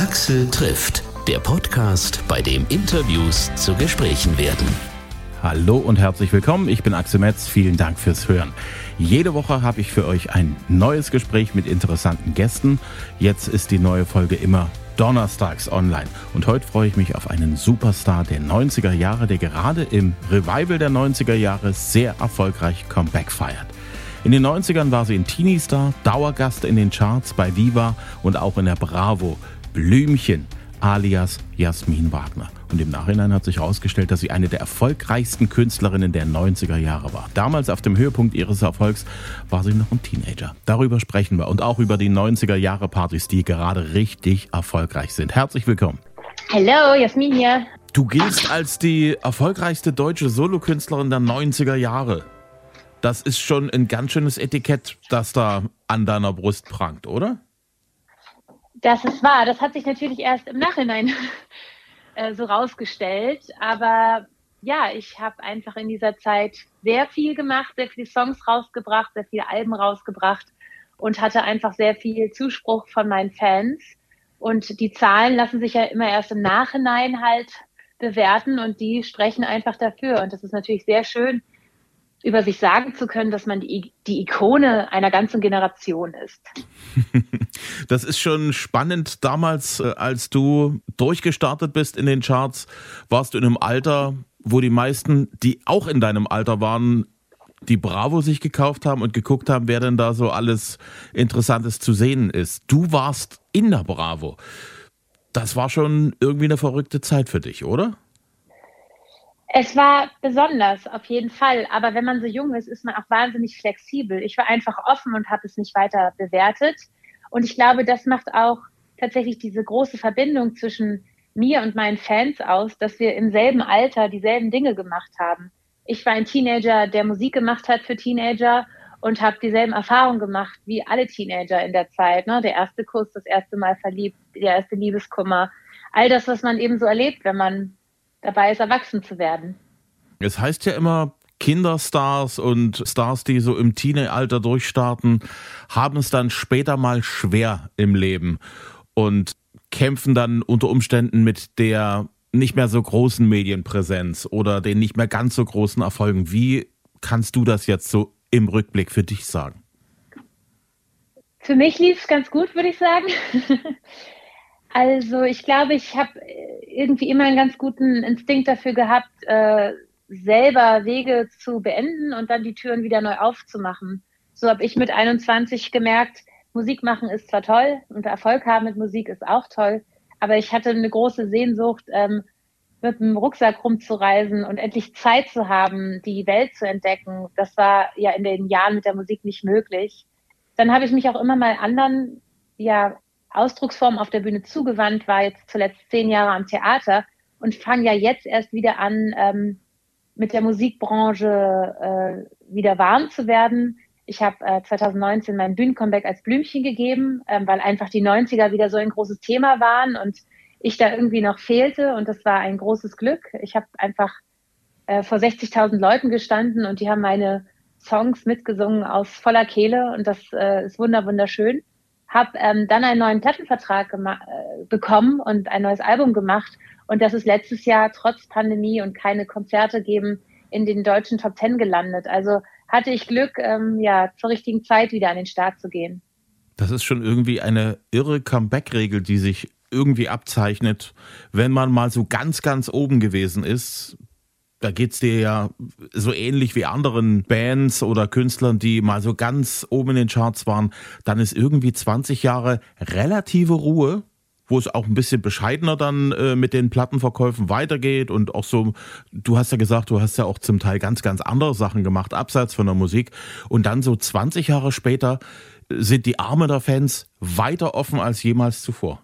Axel trifft, der Podcast, bei dem Interviews zu Gesprächen werden. Hallo und herzlich willkommen. Ich bin Axel Metz. Vielen Dank fürs Hören. Jede Woche habe ich für euch ein neues Gespräch mit interessanten Gästen. Jetzt ist die neue Folge immer donnerstags online. Und heute freue ich mich auf einen Superstar der 90er Jahre, der gerade im Revival der 90er Jahre sehr erfolgreich Comeback feiert. In den 90ern war sie ein Teenie-Star, Dauergast in den Charts bei Viva und auch in der Bravo. Blümchen alias Jasmin Wagner. Und im Nachhinein hat sich herausgestellt, dass sie eine der erfolgreichsten Künstlerinnen der 90er Jahre war. Damals auf dem Höhepunkt ihres Erfolgs war sie noch ein Teenager. Darüber sprechen wir und auch über die 90er Jahre Partys, die gerade richtig erfolgreich sind. Herzlich willkommen. Hallo, Jasmin hier. Du giltst als die erfolgreichste deutsche Solokünstlerin der 90er Jahre. Das ist schon ein ganz schönes Etikett, das da an deiner Brust prangt, oder? Das ist wahr. Das hat sich natürlich erst im Nachhinein äh, so rausgestellt. Aber ja, ich habe einfach in dieser Zeit sehr viel gemacht, sehr viele Songs rausgebracht, sehr viele Alben rausgebracht und hatte einfach sehr viel Zuspruch von meinen Fans. Und die Zahlen lassen sich ja immer erst im Nachhinein halt bewerten und die sprechen einfach dafür. Und das ist natürlich sehr schön, über sich sagen zu können, dass man die, die Ikone einer ganzen Generation ist. Das ist schon spannend. Damals, äh, als du durchgestartet bist in den Charts, warst du in einem Alter, wo die meisten, die auch in deinem Alter waren, die Bravo sich gekauft haben und geguckt haben, wer denn da so alles Interessantes zu sehen ist. Du warst in der Bravo. Das war schon irgendwie eine verrückte Zeit für dich, oder? Es war besonders, auf jeden Fall. Aber wenn man so jung ist, ist man auch wahnsinnig flexibel. Ich war einfach offen und habe es nicht weiter bewertet. Und ich glaube, das macht auch tatsächlich diese große Verbindung zwischen mir und meinen Fans aus, dass wir im selben Alter dieselben Dinge gemacht haben. Ich war ein Teenager, der Musik gemacht hat für Teenager und habe dieselben Erfahrungen gemacht wie alle Teenager in der Zeit. Ne? Der erste Kuss, das erste Mal verliebt, der erste Liebeskummer. All das, was man eben so erlebt, wenn man dabei ist, erwachsen zu werden. Es heißt ja immer, Kinderstars und Stars, die so im Teenalter durchstarten, haben es dann später mal schwer im Leben und kämpfen dann unter Umständen mit der nicht mehr so großen Medienpräsenz oder den nicht mehr ganz so großen Erfolgen. Wie kannst du das jetzt so im Rückblick für dich sagen? Für mich lief es ganz gut, würde ich sagen. Also ich glaube, ich habe irgendwie immer einen ganz guten Instinkt dafür gehabt, äh, selber Wege zu beenden und dann die Türen wieder neu aufzumachen. So habe ich mit 21 gemerkt, Musik machen ist zwar toll und Erfolg haben mit Musik ist auch toll, aber ich hatte eine große Sehnsucht, ähm, mit dem Rucksack rumzureisen und endlich Zeit zu haben, die Welt zu entdecken. Das war ja in den Jahren mit der Musik nicht möglich. Dann habe ich mich auch immer mal anderen ja, Ausdrucksform auf der Bühne zugewandt, war jetzt zuletzt zehn Jahre am Theater und fange ja jetzt erst wieder an, ähm, mit der Musikbranche äh, wieder warm zu werden. Ich habe äh, 2019 mein Bühnencomeback als Blümchen gegeben, ähm, weil einfach die 90er wieder so ein großes Thema waren und ich da irgendwie noch fehlte und das war ein großes Glück. Ich habe einfach äh, vor 60.000 Leuten gestanden und die haben meine Songs mitgesungen aus voller Kehle und das äh, ist wunder wunderschön habe ähm, dann einen neuen Plattenvertrag äh, bekommen und ein neues Album gemacht. Und das ist letztes Jahr trotz Pandemie und keine Konzerte geben in den deutschen Top Ten gelandet. Also hatte ich Glück, ähm, ja, zur richtigen Zeit wieder an den Start zu gehen. Das ist schon irgendwie eine irre Comeback-Regel, die sich irgendwie abzeichnet, wenn man mal so ganz, ganz oben gewesen ist, da geht's dir ja so ähnlich wie anderen Bands oder Künstlern, die mal so ganz oben in den Charts waren. Dann ist irgendwie 20 Jahre relative Ruhe, wo es auch ein bisschen bescheidener dann äh, mit den Plattenverkäufen weitergeht und auch so, du hast ja gesagt, du hast ja auch zum Teil ganz, ganz andere Sachen gemacht, abseits von der Musik. Und dann so 20 Jahre später sind die Arme der Fans weiter offen als jemals zuvor.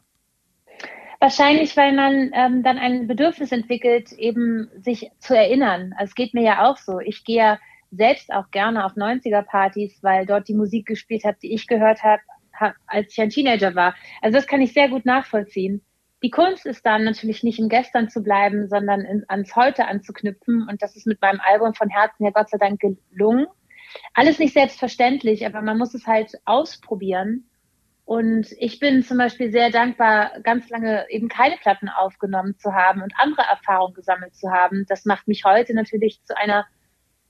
Wahrscheinlich, weil man ähm, dann ein Bedürfnis entwickelt, eben sich zu erinnern. Also es geht mir ja auch so. Ich gehe ja selbst auch gerne auf 90er-Partys, weil dort die Musik gespielt hat, die ich gehört habe, als ich ein Teenager war. Also das kann ich sehr gut nachvollziehen. Die Kunst ist dann natürlich nicht im Gestern zu bleiben, sondern in, ans Heute anzuknüpfen. Und das ist mit meinem Album von Herzen ja Gott sei Dank gelungen. Alles nicht selbstverständlich, aber man muss es halt ausprobieren Und ich bin zum Beispiel sehr dankbar, ganz lange eben keine Platten aufgenommen zu haben und andere Erfahrungen gesammelt zu haben. Das macht mich heute natürlich zu einer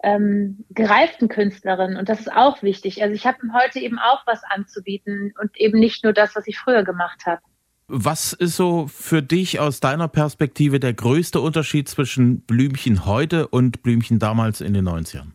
ähm, gereiften Künstlerin und das ist auch wichtig. Also ich habe heute eben auch was anzubieten und eben nicht nur das, was ich früher gemacht habe. Was ist so für dich aus deiner Perspektive der größte Unterschied zwischen Blümchen heute und Blümchen damals in den 90ern?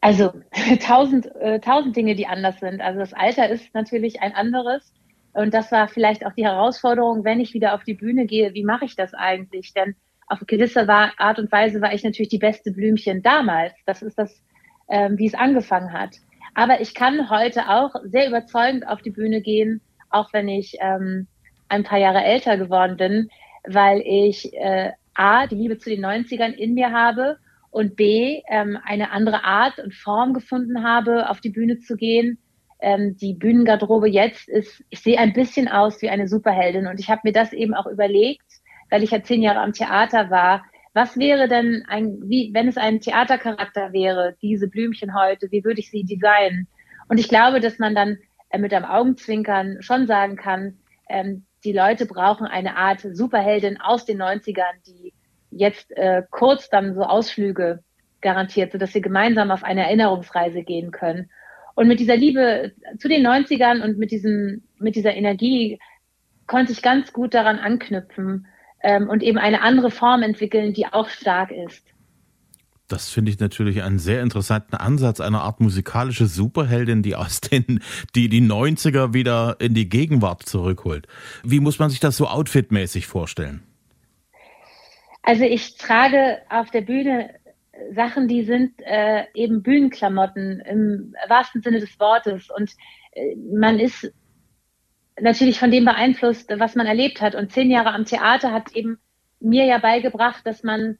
Also tausend, äh, tausend Dinge, die anders sind. Also das Alter ist natürlich ein anderes. Und das war vielleicht auch die Herausforderung, wenn ich wieder auf die Bühne gehe, wie mache ich das eigentlich? Denn auf gewisse Art und Weise war ich natürlich die beste Blümchen damals. Das ist das, ähm, wie es angefangen hat. Aber ich kann heute auch sehr überzeugend auf die Bühne gehen, auch wenn ich ähm, ein paar Jahre älter geworden bin, weil ich äh, A, die Liebe zu den 90ern in mir habe und B, ähm, eine andere Art und Form gefunden habe, auf die Bühne zu gehen. Ähm, die Bühnengarderobe jetzt ist, ich sehe ein bisschen aus wie eine Superheldin und ich habe mir das eben auch überlegt, weil ich ja zehn Jahre am Theater war, was wäre denn ein, wie, wenn es ein Theatercharakter wäre, diese Blümchen heute, wie würde ich sie designen? Und ich glaube, dass man dann äh, mit einem Augenzwinkern schon sagen kann, ähm, die Leute brauchen eine Art Superheldin aus den 90ern, die jetzt äh, kurz dann so Ausflüge garantiert, sodass sie gemeinsam auf eine Erinnerungsreise gehen können. Und mit dieser Liebe zu den 90ern und mit diesem, mit dieser Energie konnte ich ganz gut daran anknüpfen ähm, und eben eine andere Form entwickeln, die auch stark ist. Das finde ich natürlich einen sehr interessanten Ansatz, eine Art musikalische Superheldin, die aus den, die die 90er wieder in die Gegenwart zurückholt. Wie muss man sich das so outfitmäßig vorstellen? Also ich trage auf der Bühne Sachen, die sind äh, eben Bühnenklamotten im wahrsten Sinne des Wortes und äh, man ist natürlich von dem beeinflusst, was man erlebt hat. Und zehn Jahre am Theater hat eben mir ja beigebracht, dass man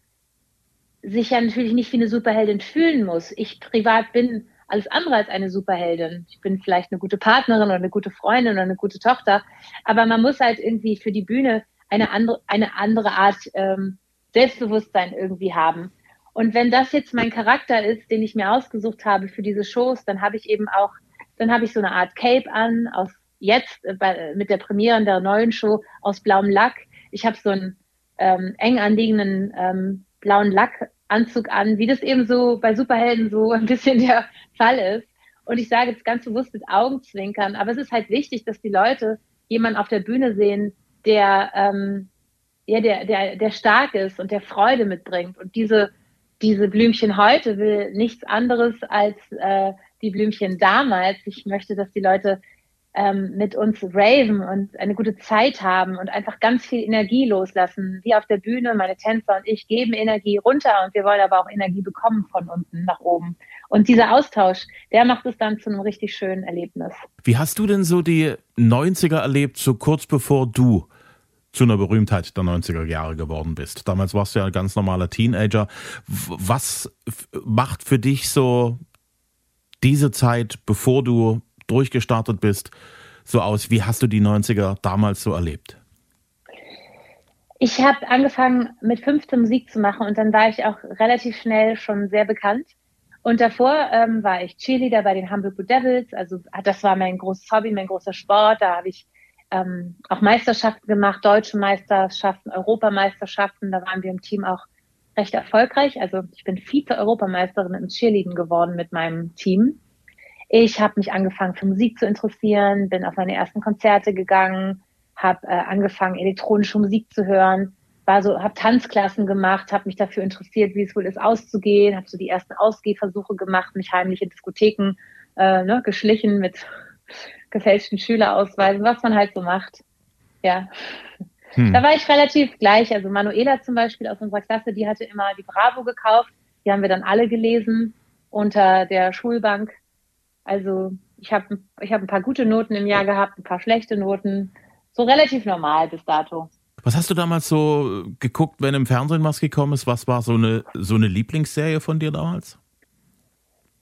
sich ja natürlich nicht wie eine Superheldin fühlen muss. Ich privat bin alles andere als eine Superheldin. Ich bin vielleicht eine gute Partnerin oder eine gute Freundin oder eine gute Tochter, aber man muss halt irgendwie für die Bühne eine andere, eine andere Art ähm, Selbstbewusstsein irgendwie haben. Und wenn das jetzt mein Charakter ist, den ich mir ausgesucht habe für diese Shows, dann habe ich eben auch, dann habe ich so eine Art Cape an aus jetzt äh, bei, mit der Premiere der neuen Show aus blauem Lack. Ich habe so einen ähm, eng anliegenden ähm, blauen Lackanzug an, wie das eben so bei Superhelden so ein bisschen der Fall ist. Und ich sage jetzt ganz bewusst mit Augenzwinkern, aber es ist halt wichtig, dass die Leute jemanden auf der Bühne sehen, der, ähm, ja, der, der, der stark ist und der Freude mitbringt. Und diese, diese Blümchen heute will nichts anderes als äh, die Blümchen damals. Ich möchte, dass die Leute ähm, mit uns raven und eine gute Zeit haben und einfach ganz viel Energie loslassen. Wie auf der Bühne, meine Tänzer und ich geben Energie runter und wir wollen aber auch Energie bekommen von unten nach oben. Und dieser Austausch, der macht es dann zu einem richtig schönen Erlebnis. Wie hast du denn so die 90er erlebt, so kurz bevor du zu einer Berühmtheit der 90er Jahre geworden bist. Damals warst du ja ein ganz normaler Teenager. Was macht für dich so diese Zeit, bevor du durchgestartet bist, so aus? Wie hast du die 90er damals so erlebt? Ich habe angefangen mit 15 Musik zu machen und dann war ich auch relativ schnell schon sehr bekannt. Und davor ähm, war ich Cheerleader bei den Hamburg Blue Devils. Also das war mein großes Hobby, mein großer Sport. Da habe ich ähm, auch Meisterschaften gemacht, deutsche Meisterschaften, Europameisterschaften. Da waren wir im Team auch recht erfolgreich. Also ich bin Vize-Europameisterin im Cheerleading geworden mit meinem Team. Ich habe mich angefangen für Musik zu interessieren, bin auf meine ersten Konzerte gegangen, habe äh, angefangen elektronische Musik zu hören, war so, habe Tanzklassen gemacht, habe mich dafür interessiert, wie es wohl ist auszugehen, habe so die ersten Ausgehversuche gemacht, mich heimlich in Diskotheken äh, ne, geschlichen mit gefälschten Schülerausweisen, was man halt so macht. Ja. Hm. Da war ich relativ gleich. Also Manuela zum Beispiel aus unserer Klasse, die hatte immer die Bravo gekauft. Die haben wir dann alle gelesen unter der Schulbank. Also ich habe ich hab ein paar gute Noten im Jahr gehabt, ein paar schlechte Noten. So relativ normal bis dato. Was hast du damals so geguckt, wenn im Fernsehen was gekommen ist? Was war so eine, so eine Lieblingsserie von dir damals?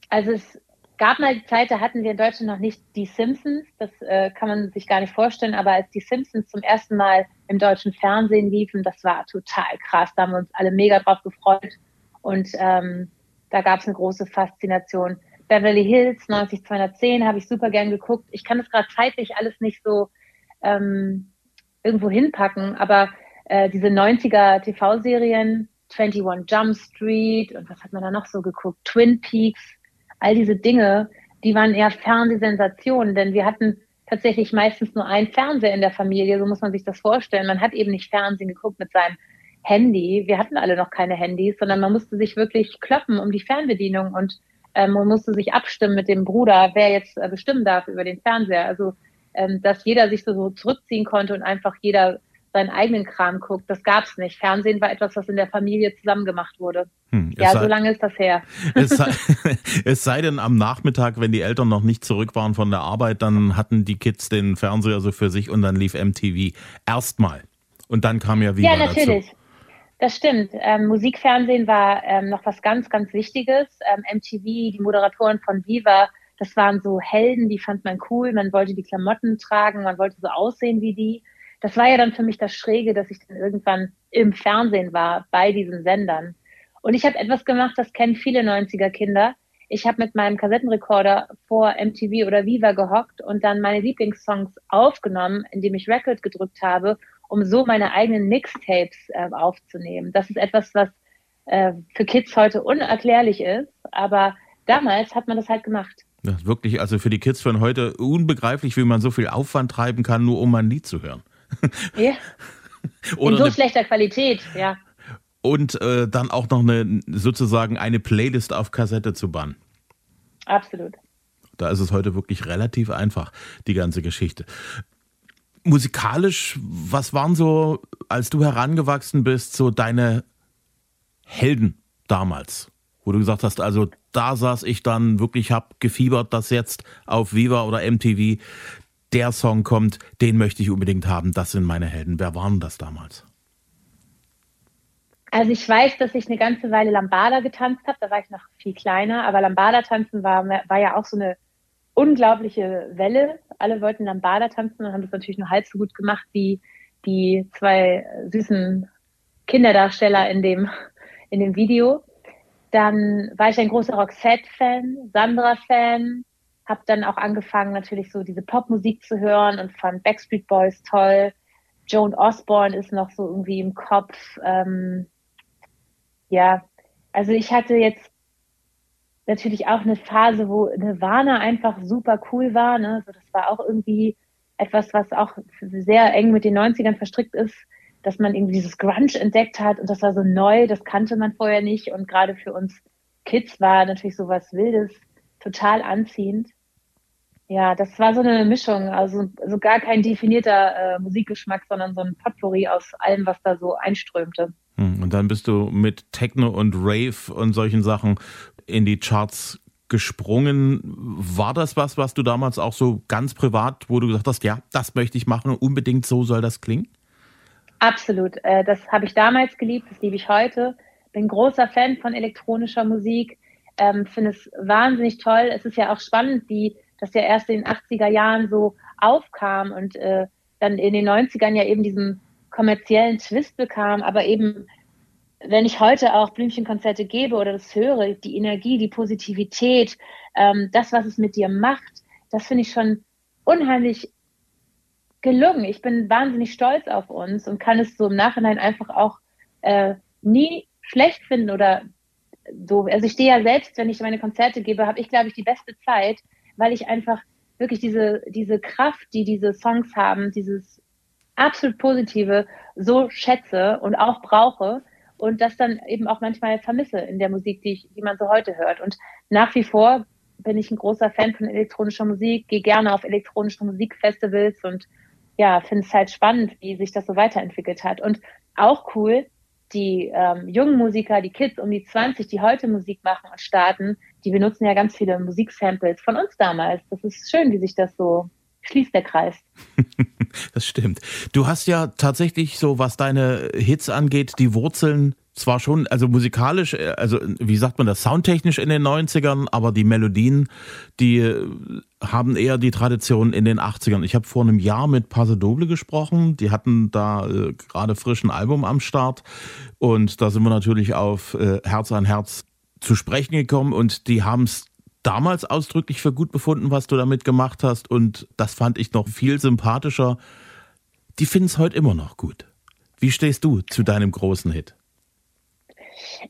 Also es gab mal die Zeit, da hatten wir in Deutschland noch nicht die Simpsons. Das äh, kann man sich gar nicht vorstellen. Aber als die Simpsons zum ersten Mal im deutschen Fernsehen liefen, das war total krass. Da haben wir uns alle mega drauf gefreut. Und ähm, da gab es eine große Faszination. Beverly Hills 90210 habe ich super gern geguckt. Ich kann es gerade zeitlich alles nicht so ähm, irgendwo hinpacken, aber äh, diese 90er TV-Serien, 21 Jump Street und was hat man da noch so geguckt? Twin Peaks, all diese Dinge, die waren eher Fernsehsensationen, denn wir hatten tatsächlich meistens nur ein Fernseher in der Familie, so muss man sich das vorstellen. Man hat eben nicht Fernsehen geguckt mit seinem Handy. Wir hatten alle noch keine Handys, sondern man musste sich wirklich kloppen um die Fernbedienung und ähm, man musste sich abstimmen mit dem Bruder, wer jetzt äh, bestimmen darf über den Fernseher. Also, ähm, dass jeder sich so, so zurückziehen konnte und einfach jeder seinen eigenen Kram guckt. Das gab es nicht. Fernsehen war etwas, was in der Familie zusammen gemacht wurde. Hm, ja, sei, so lange ist das her. Es sei, es sei, denn, am Nachmittag, wenn die Eltern noch nicht zurück waren von der Arbeit, dann hatten die Kids den Fernseher so für sich und dann lief MTV erstmal. Und dann kam ja wieder. Ja, natürlich. Dazu. Das stimmt. Ähm, Musikfernsehen war ähm, noch was ganz, ganz Wichtiges. Ähm, MTV, die Moderatoren von Viva, das waren so Helden, die fand man cool. Man wollte die Klamotten tragen, man wollte so aussehen wie die. Das war ja dann für mich das Schräge, dass ich dann irgendwann im Fernsehen war bei diesen Sendern. Und ich habe etwas gemacht, das kennen viele 90er Kinder. Ich habe mit meinem Kassettenrekorder vor MTV oder Viva gehockt und dann meine Lieblingssongs aufgenommen, indem ich Record gedrückt habe um so meine eigenen Mixtapes äh, aufzunehmen. Das ist etwas, was äh, für Kids heute unerklärlich ist, aber damals hat man das halt gemacht. Ja, wirklich, also für die Kids von heute unbegreiflich, wie man so viel Aufwand treiben kann, nur um ein Lied zu hören. Ja. In so schlechter Qualität, ja. Und äh, dann auch noch eine sozusagen eine Playlist auf Kassette zu bannen. Absolut. Da ist es heute wirklich relativ einfach, die ganze Geschichte musikalisch, was waren so, als du herangewachsen bist, so deine Helden damals? Wo du gesagt hast, also da saß ich dann wirklich, hab gefiebert, dass jetzt auf Viva oder MTV der Song kommt, den möchte ich unbedingt haben, das sind meine Helden. Wer waren das damals? Also ich weiß, dass ich eine ganze Weile Lambada getanzt habe, da war ich noch viel kleiner, aber Lambada tanzen war, war ja auch so eine unglaubliche Welle. Alle wollten Lambada tanzen und haben das natürlich nur halb so gut gemacht wie die zwei süßen Kinderdarsteller in dem, in dem Video. Dann war ich ein großer Roxette-Fan, Sandra-Fan, habe dann auch angefangen, natürlich so diese Popmusik zu hören und fand Backstreet Boys toll. Joan Osborne ist noch so irgendwie im Kopf. Ähm, ja, also ich hatte jetzt natürlich auch eine Phase, wo Nirvana einfach super cool war. Ne? Also das war auch irgendwie etwas, was auch sehr eng mit den 90ern verstrickt ist, dass man irgendwie dieses Grunge entdeckt hat und das war so neu, das kannte man vorher nicht und gerade für uns Kids war natürlich sowas Wildes total anziehend. Ja, das war so eine Mischung, also, also gar kein definierter äh, Musikgeschmack, sondern so ein Potpourri aus allem, was da so einströmte. Hm, und dann bist du mit Techno und Rave und solchen Sachen in die Charts gesprungen. War das was, was du damals auch so ganz privat, wo du gesagt hast, ja, das möchte ich machen und unbedingt so soll das klingen? Absolut. Äh, das habe ich damals geliebt, das liebe ich heute. Bin großer Fan von elektronischer Musik, ähm, finde es wahnsinnig toll. Es ist ja auch spannend, wie das ja erst in den 80er Jahren so aufkam und äh, dann in den 90ern ja eben diesen kommerziellen Twist bekam, aber eben wenn ich heute auch Blümchenkonzerte gebe oder das höre, die Energie, die Positivität, ähm, das, was es mit dir macht, das finde ich schon unheimlich gelungen. Ich bin wahnsinnig stolz auf uns und kann es so im Nachhinein einfach auch äh, nie schlecht finden oder so. Also ich stehe ja selbst, wenn ich meine Konzerte gebe, habe ich, glaube ich, die beste Zeit, weil ich einfach wirklich diese, diese Kraft, die diese Songs haben, dieses absolut Positive so schätze und auch brauche und das dann eben auch manchmal vermisse in der Musik, die, ich, die man so heute hört. Und nach wie vor bin ich ein großer Fan von elektronischer Musik, gehe gerne auf elektronische Musikfestivals und ja, finde es halt spannend, wie sich das so weiterentwickelt hat. Und auch cool, die ähm, jungen Musiker, die Kids um die 20, die heute Musik machen und starten, die benutzen ja ganz viele Musiksamples von uns damals. Das ist schön, wie sich das so schließt der Kreis. das stimmt. Du hast ja tatsächlich so, was deine Hits angeht, die Wurzeln zwar schon, also musikalisch, äh, also wie sagt man das, soundtechnisch in den 90ern, aber die Melodien, die äh, haben eher die Tradition in den 80ern. Ich habe vor einem Jahr mit Paso Doble gesprochen, die hatten da äh, gerade frisch ein Album am Start und da sind wir natürlich auf äh, Herz an Herz zu sprechen gekommen und die haben es damals ausdrücklich für gut befunden, was du damit gemacht hast. Und das fand ich noch viel sympathischer. Die finden es heute immer noch gut. Wie stehst du zu deinem großen Hit?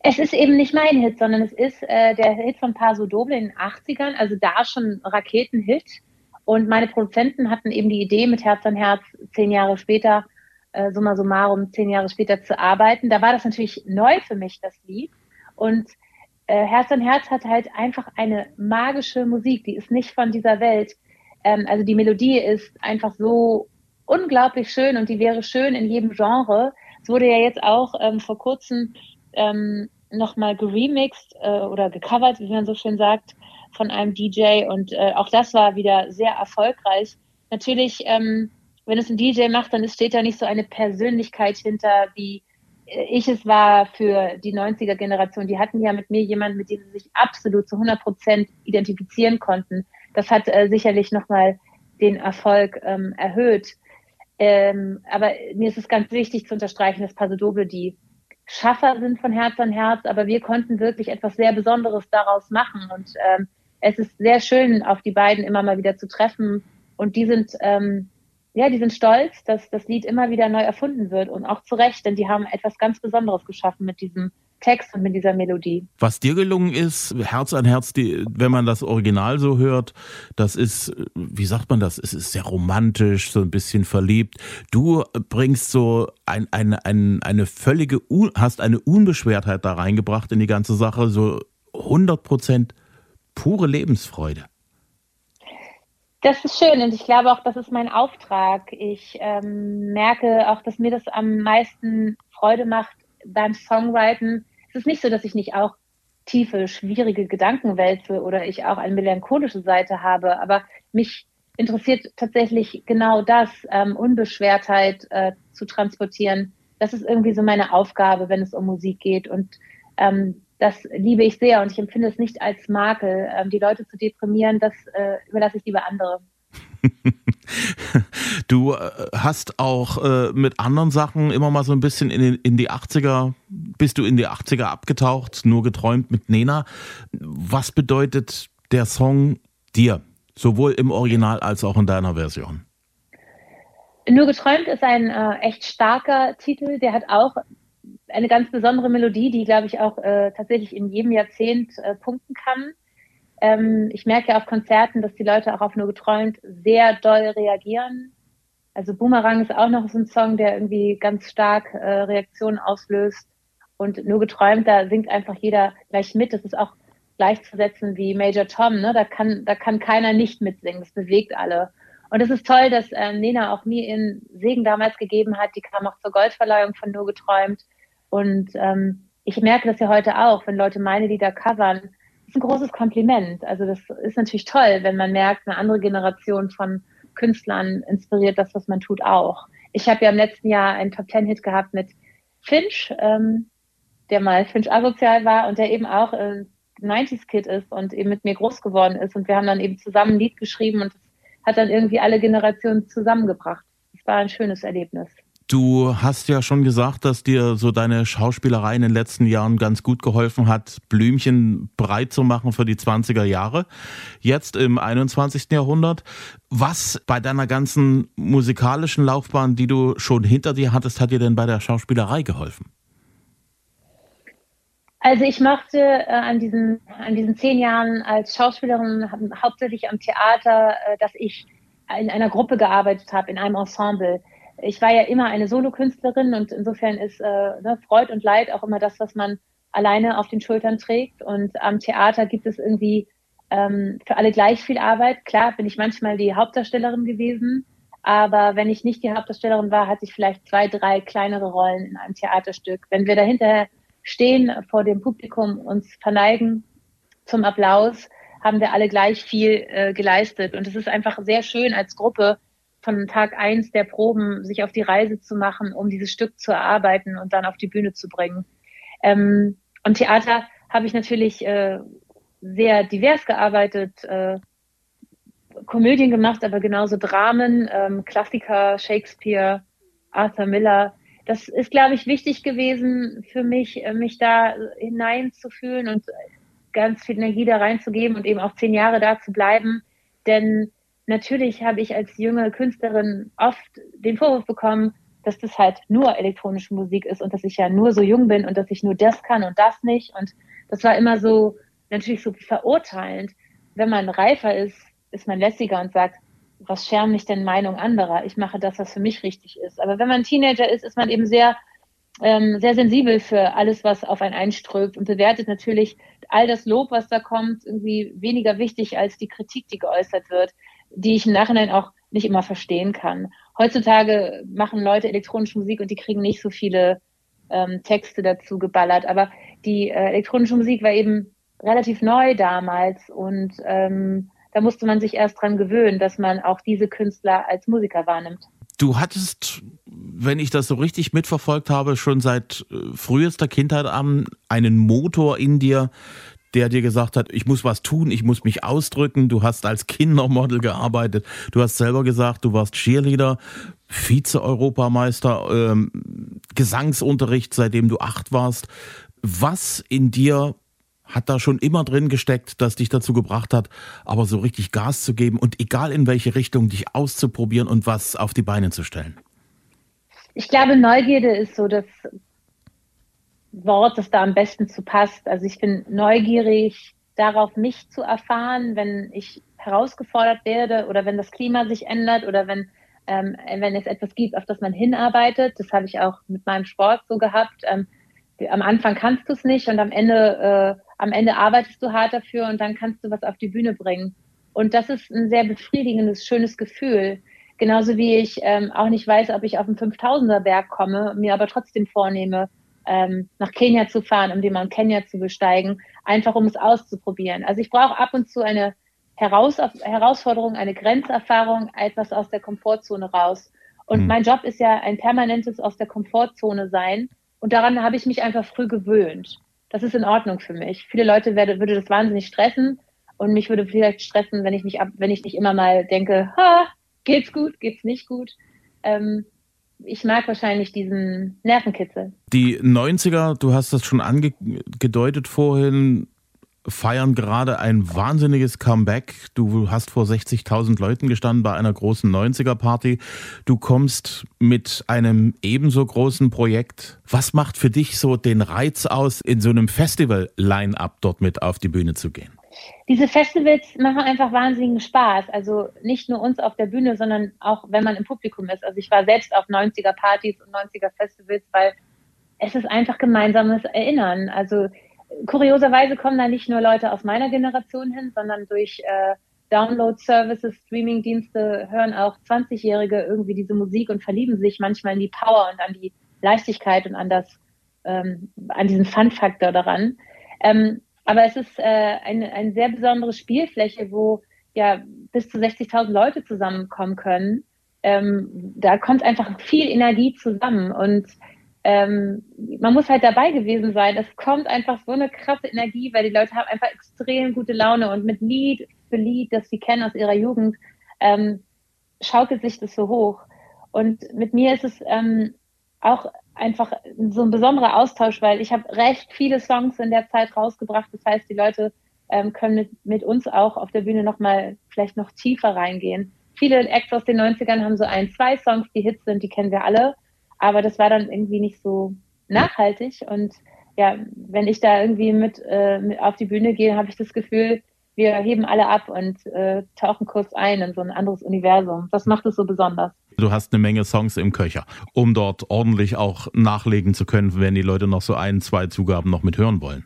Es ist eben nicht mein Hit, sondern es ist äh, der Hit von Paso Doble in den 80ern, also da schon Raketenhit. Und meine Produzenten hatten eben die Idee, mit Herz an Herz zehn Jahre später, äh, summa summarum, zehn Jahre später zu arbeiten. Da war das natürlich neu für mich, das Lied. Und äh, Herz an Herz hat halt einfach eine magische Musik, die ist nicht von dieser Welt. Ähm, also die Melodie ist einfach so unglaublich schön und die wäre schön in jedem Genre. Es wurde ja jetzt auch ähm, vor kurzem ähm, nochmal geremixed äh, oder gecovert, wie man so schön sagt, von einem DJ und äh, auch das war wieder sehr erfolgreich. Natürlich, ähm, wenn es ein DJ macht, dann steht da nicht so eine Persönlichkeit hinter, wie äh, ich es war für die 90er Generation. Die hatten ja mit mir jemanden, mit dem sie sich absolut zu 100 Prozent identifizieren konnten. Das hat äh, sicherlich nochmal den Erfolg ähm, erhöht. Ähm, aber mir ist es ganz wichtig zu unterstreichen, dass Paso Doble die Schaffer sind von Herz an Herz, aber wir konnten wirklich etwas sehr Besonderes daraus machen. Und ähm, es ist sehr schön, auf die beiden immer mal wieder zu treffen. Und die sind, ähm, ja, die sind stolz, dass das Lied immer wieder neu erfunden wird und auch zu Recht, denn die haben etwas ganz Besonderes geschaffen mit diesem Text und mit dieser Melodie. Was dir gelungen ist, Herz an Herz, die, wenn man das Original so hört, das ist, wie sagt man das? Es ist sehr romantisch, so ein bisschen verliebt. Du bringst so ein, ein, ein, eine völlige, hast eine Unbeschwertheit da reingebracht in die ganze Sache, so 100 Prozent pure Lebensfreude. Das ist schön und ich glaube auch, das ist mein Auftrag. Ich ähm, merke auch, dass mir das am meisten Freude macht beim Songwriten, es ist nicht so, dass ich nicht auch tiefe, schwierige Gedanken wälze oder ich auch eine melancholische Seite habe, aber mich interessiert tatsächlich genau das, ähm, Unbeschwertheit äh, zu transportieren. Das ist irgendwie so meine Aufgabe, wenn es um Musik geht und ähm, das liebe ich sehr und ich empfinde es nicht als Makel. Ähm, die Leute zu deprimieren, das äh, überlasse ich lieber andere. du äh, hast auch äh, mit anderen Sachen immer mal so ein bisschen in, in, die 80er, bist du in die 80er abgetaucht, nur geträumt mit Nena. Was bedeutet der Song dir, sowohl im Original als auch in deiner Version? Nur geträumt ist ein äh, echt starker Titel, der hat auch eine ganz besondere Melodie, die, glaube ich, auch äh, tatsächlich in jedem Jahrzehnt äh, punkten kann. Ähm, ich merke auf Konzerten, dass die Leute auch auf nur geträumt sehr doll reagieren. Also Boomerang ist auch noch so ein Song, der irgendwie ganz stark äh, Reaktionen auslöst. Und nur geträumt, da singt einfach jeder gleich mit. Das ist auch gleichzusetzen wie Major Tom. Ne? Da kann, da kann keiner nicht mitsingen. Das bewegt alle. Und es ist toll, dass äh, Nena auch mir ihren Segen damals gegeben hat. Die kam auch zur Goldverleihung von Nur geträumt. Und ähm, ich merke das ja heute auch, wenn Leute meine Lieder covern, ist ein großes Kompliment. Also das ist natürlich toll, wenn man merkt, eine andere Generation von Künstlern inspiriert das, was man tut, auch. Ich habe ja im letzten Jahr einen Top Ten Hit gehabt mit Finch, ähm, der mal Finch asozial war und der eben auch äh, 90s Kid ist und eben mit mir groß geworden ist. Und wir haben dann eben zusammen ein Lied geschrieben und das hat dann irgendwie alle Generationen zusammengebracht. Es war ein schönes Erlebnis. Du hast ja schon gesagt, dass dir so deine Schauspielerei in den letzten Jahren ganz gut geholfen hat, Blümchen breit zu machen für die 20er Jahre. Jetzt im 21. Jahrhundert. Was bei deiner ganzen musikalischen Laufbahn, die du schon hinter dir hattest, hat dir denn bei der Schauspielerei geholfen? Also ich mochte äh, an, diesen, an diesen zehn Jahren als Schauspielerin hauptsächlich am Theater, äh, dass ich in einer Gruppe gearbeitet habe, in einem Ensemble ich war ja immer eine Solokünstlerin und insofern ist äh, ne, Freud und Leid auch immer das, was man alleine auf den Schultern trägt. Und am Theater gibt es irgendwie ähm, für alle gleich viel Arbeit. Klar bin ich manchmal die Hauptdarstellerin gewesen, aber wenn ich nicht die Hauptdarstellerin war, hatte ich vielleicht zwei, drei kleinere Rollen in einem Theaterstück. Wenn wir dahinter stehen vor dem Publikum, uns verneigen zum Applaus, haben wir alle gleich viel äh, geleistet. Und es ist einfach sehr schön als Gruppe, von Tag eins der Proben sich auf die Reise zu machen, um dieses Stück zu erarbeiten und dann auf die Bühne zu bringen. Ähm, am Theater habe ich natürlich äh, sehr divers gearbeitet, äh, Komödien gemacht, aber genauso Dramen, ähm, Klassiker, Shakespeare, Arthur Miller. Das ist, glaube ich, wichtig gewesen für mich, äh, mich da hineinzufühlen und ganz viel Energie da reinzugeben und eben auch zehn Jahre da zu bleiben. Denn natürlich habe ich als junge Künstlerin oft den Vorwurf bekommen, dass das halt nur elektronische Musik ist und dass ich ja nur so jung bin und dass ich nur das kann und das nicht. Und das war immer so natürlich so verurteilend. Wenn man reifer ist, ist man lässiger und sagt, was scheren mich denn Meinung anderer? Ich mache das, was für mich richtig ist. Aber wenn man Teenager ist, ist man eben sehr, ähm, sehr sensibel für alles, was auf einen einströmt und bewertet natürlich all das Lob, was da kommt, irgendwie weniger wichtig als die Kritik, die geäußert wird, die ich im Nachhinein auch nicht immer verstehen kann. Heutzutage machen Leute elektronische Musik und die kriegen nicht so viele ähm, Texte dazu geballert. Aber die äh, elektronische Musik war eben relativ neu damals und ähm, da musste man sich erst dran gewöhnen, dass man auch diese Künstler als Musiker wahrnimmt. Du hattest, wenn ich das so richtig mitverfolgt habe, schon seit äh, frühester Kindheit an einen Motor in dir, der dir gesagt hat, ich muss was tun, ich muss mich ausdrücken. Du hast als Kindermodel gearbeitet. Du hast selber gesagt, du warst Cheerleader, Vize-Europameister, ähm, Gesangsunterricht, seitdem du acht warst. Was in dir hat da schon immer drin gesteckt, das dich dazu gebracht hat, aber so richtig Gas zu geben und egal in welche Richtung dich auszuprobieren und was auf die Beine zu stellen? Ich glaube, Neugierde ist so das Wort, das da am besten zu passt. Also ich bin neugierig darauf, mich zu erfahren, wenn ich herausgefordert werde oder wenn das Klima sich ändert oder wenn, ähm, wenn es etwas gibt, auf das man hinarbeitet. Das habe ich auch mit meinem Sport so gehabt. Ähm, am Anfang kannst du es nicht und am Ende äh, am Ende arbeitest du hart dafür und dann kannst du was auf die Bühne bringen. Und das ist ein sehr befriedigendes, schönes Gefühl. Genauso wie ich ähm, auch nicht weiß, ob ich auf den 5000er Berg komme, mir aber trotzdem vornehme, ähm, nach Kenia zu fahren, um den Mount Kenya zu besteigen, einfach um es auszuprobieren. Also ich brauche ab und zu eine Heraus Herausforderung, eine Grenzerfahrung, etwas aus der Komfortzone raus. Und mhm. mein Job ist ja ein permanentes aus der Komfortzone sein. Und daran habe ich mich einfach früh gewöhnt das ist in Ordnung für mich. Viele Leute werde, würde das wahnsinnig stressen und mich würde vielleicht stressen, wenn ich nicht ab, wenn ich nicht immer mal denke, ha, geht's gut, geht's nicht gut. Ähm, ich mag wahrscheinlich diesen Nervenkitzel. Die 90er, du hast das schon angedeutet vorhin, feiern gerade ein wahnsinniges Comeback. Du hast vor 60.000 Leuten gestanden bei einer großen 90er-Party. Du kommst mit einem ebenso großen Projekt. Was macht für dich so den Reiz aus, in so einem Festival-Line-Up dort mit auf die Bühne zu gehen? Diese Festivals machen einfach wahnsinnigen Spaß. Also nicht nur uns auf der Bühne, sondern auch wenn man im Publikum ist. Also ich war selbst auf 90er-Partys und 90er-Festivals, weil es ist einfach gemeinsames Erinnern. Also kurioserweise kommen da nicht nur Leute aus meiner Generation hin, sondern durch äh, Download-Services, Streaming-Dienste hören auch 20-Jährige irgendwie diese Musik und verlieben sich manchmal in die Power und an die Leichtigkeit und an das, ähm, an diesen Fun-Faktor daran. Ähm, aber es ist äh, eine, eine sehr besondere Spielfläche, wo ja bis zu 60.000 Leute zusammenkommen können. Ähm, da kommt einfach viel Energie zusammen und ähm, man muss halt dabei gewesen sein. Es kommt einfach so eine krasse Energie, weil die Leute haben einfach extrem gute Laune und mit Lied für Lied, das sie kennen aus ihrer Jugend, ähm, schaukelt sich das so hoch. Und mit mir ist es ähm, auch einfach so ein besonderer Austausch, weil ich habe recht viele Songs in der Zeit rausgebracht. Das heißt, die Leute ähm, können mit, mit uns auch auf der Bühne nochmal vielleicht noch tiefer reingehen. Viele Acts aus den 90ern haben so ein, zwei Songs, die Hits sind, die kennen wir alle. Aber das war dann irgendwie nicht so nachhaltig. Und ja, wenn ich da irgendwie mit, äh, mit auf die Bühne gehe, habe ich das Gefühl, wir heben alle ab und äh, tauchen kurz ein in so ein anderes Universum. Das macht es so besonders. Du hast eine Menge Songs im Köcher, um dort ordentlich auch nachlegen zu können, wenn die Leute noch so ein, zwei Zugaben noch mit hören wollen.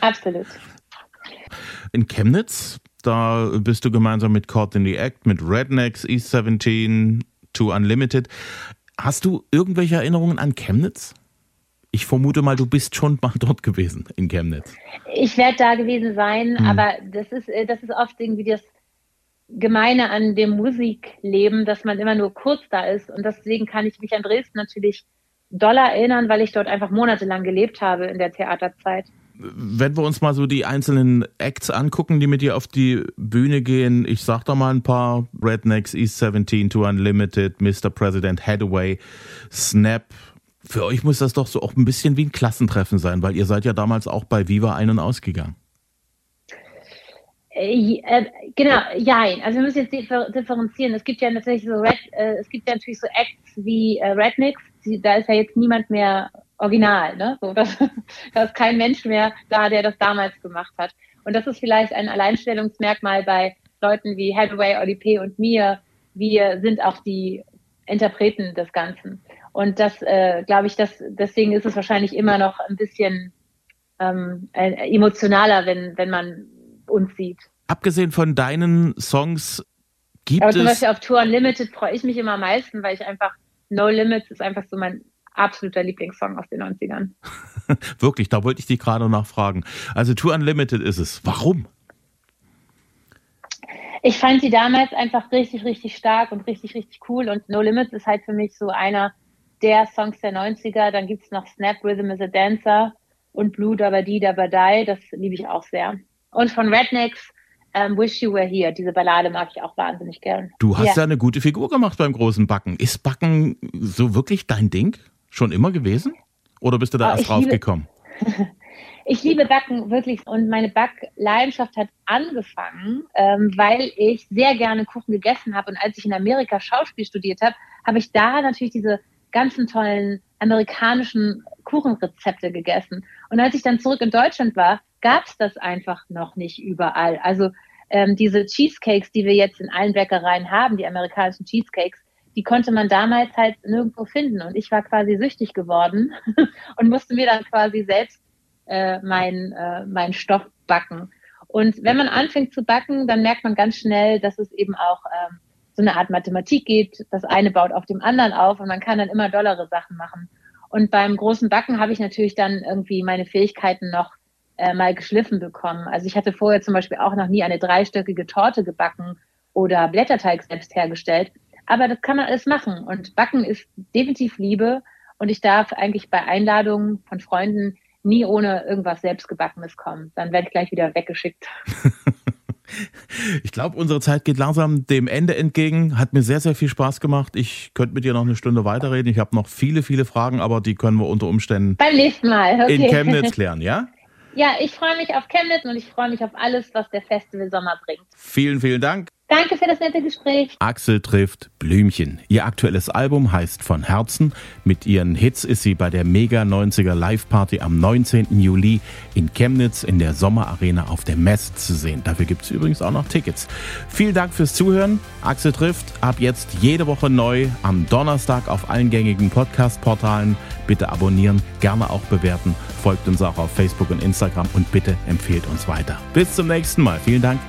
Absolut. In Chemnitz, da bist du gemeinsam mit Caught in the Act, mit Rednecks, East 17, To Unlimited. Hast du irgendwelche Erinnerungen an Chemnitz? Ich vermute mal, du bist schon mal dort gewesen in Chemnitz. Ich werde da gewesen sein, hm. aber das ist, äh, das ist oft irgendwie das Gemeine an dem Musikleben, dass man immer nur kurz da ist. Und deswegen kann ich mich an Dresden natürlich doller erinnern, weil ich dort einfach monatelang gelebt habe in der Theaterzeit wenn wir uns mal so die einzelnen Acts angucken, die mit dir auf die Bühne gehen, ich sag da mal ein paar: Rednecks, East 17 to Unlimited, Mr. President, Hathaway, Snap. Für euch muss das doch so auch ein bisschen wie ein Klassentreffen sein, weil ihr seid ja damals auch bei Viva ein- und ausgegangen. Äh, äh, genau, ja. Also wir müssen jetzt differenzieren. Es gibt ja natürlich so Red, äh, es gibt ja natürlich so Acts wie Rednecks, da ist ja jetzt niemand mehr original, ne? So, das, da ist kein Mensch mehr da, der das damals gemacht hat. Und das ist vielleicht ein Alleinstellungsmerkmal bei Leuten wie Hathaway, Oli P. und mir. Wir sind auch die Interpreten des Ganzen. Und das, äh, glaube ich, das, deswegen ist es wahrscheinlich immer noch ein bisschen ähm, äh, emotionaler, wenn, wenn man uns sieht. Abgesehen von deinen Songs gibt Aber es. zum Beispiel auf Tour Unlimited freue ich mich immer am meisten, weil ich einfach No Limits ist einfach so mein absoluter Lieblingssong aus den 90ern. Wirklich, da wollte ich dich gerade nachfragen. Also Tour Unlimited ist es. Warum? Ich fand sie damals einfach richtig, richtig stark und richtig, richtig cool. Und No Limits ist halt für mich so einer der Songs der 90er. Dann gibt es noch Snap Rhythm is a Dancer und Blue Dabadi Dabadai. Das liebe ich auch sehr. Und von Rednecks ähm, Wish You Were Here. Diese Ballade mag ich auch wahnsinnig gern. Du hast ja. ja eine gute Figur gemacht beim großen Backen. Ist Backen so wirklich dein Ding? Schon immer gewesen? Oder bist du da oh, erst raufgekommen? ich liebe Backen wirklich und meine Backleidenschaft hat angefangen, ähm, weil ich sehr gerne Kuchen gegessen habe und als ich in Amerika Schauspiel studiert habe, habe ich da natürlich diese ganzen tollen amerikanischen Kuchenrezepte gegessen. Und als ich dann zurück in Deutschland war, gab es das einfach noch nicht überall. Also ähm, diese Cheesecakes, die wir jetzt in allen Bäckereien haben, die amerikanischen Cheesecakes, die konnte man damals halt nirgendwo finden. Und ich war quasi süchtig geworden und musste mir dann quasi selbst äh, meinen äh, mein Stoff backen. Und wenn man anfängt zu backen, dann merkt man ganz schnell, dass es eben auch ähm, so eine Art Mathematik geht. Das eine baut auf dem anderen auf und man kann dann immer dollere Sachen machen. Und beim großen Backen habe ich natürlich dann irgendwie meine Fähigkeiten noch äh, mal geschliffen bekommen. Also ich hatte vorher zum Beispiel auch noch nie eine dreistöckige Torte gebacken oder Blätterteig selbst hergestellt. Aber das kann man alles machen. Und Backen ist definitiv Liebe. Und ich darf eigentlich bei Einladungen von Freunden nie ohne irgendwas selbstgebackenes kommen. Dann werde ich gleich wieder weggeschickt. Ich glaube, unsere Zeit geht langsam dem Ende entgegen. Hat mir sehr, sehr viel Spaß gemacht. Ich könnte mit dir noch eine Stunde weiterreden. Ich habe noch viele, viele Fragen, aber die können wir unter Umständen beim nächsten Mal okay. in Chemnitz klären, ja? Ja, ich freue mich auf Chemnitz und ich freue mich auf alles, was der Festival Sommer bringt. Vielen, vielen Dank. Danke für das nette Gespräch. Axel trifft Blümchen. Ihr aktuelles Album heißt Von Herzen. Mit ihren Hits ist sie bei der Mega 90er Live Party am 19. Juli in Chemnitz in der Sommerarena auf der Mess zu sehen. Dafür gibt es übrigens auch noch Tickets. Vielen Dank fürs Zuhören. Axel trifft ab jetzt jede Woche neu am Donnerstag auf allen gängigen Podcast-Portalen. Bitte abonnieren, gerne auch bewerten. Folgt uns auch auf Facebook und Instagram und bitte empfehlt uns weiter. Bis zum nächsten Mal. Vielen Dank.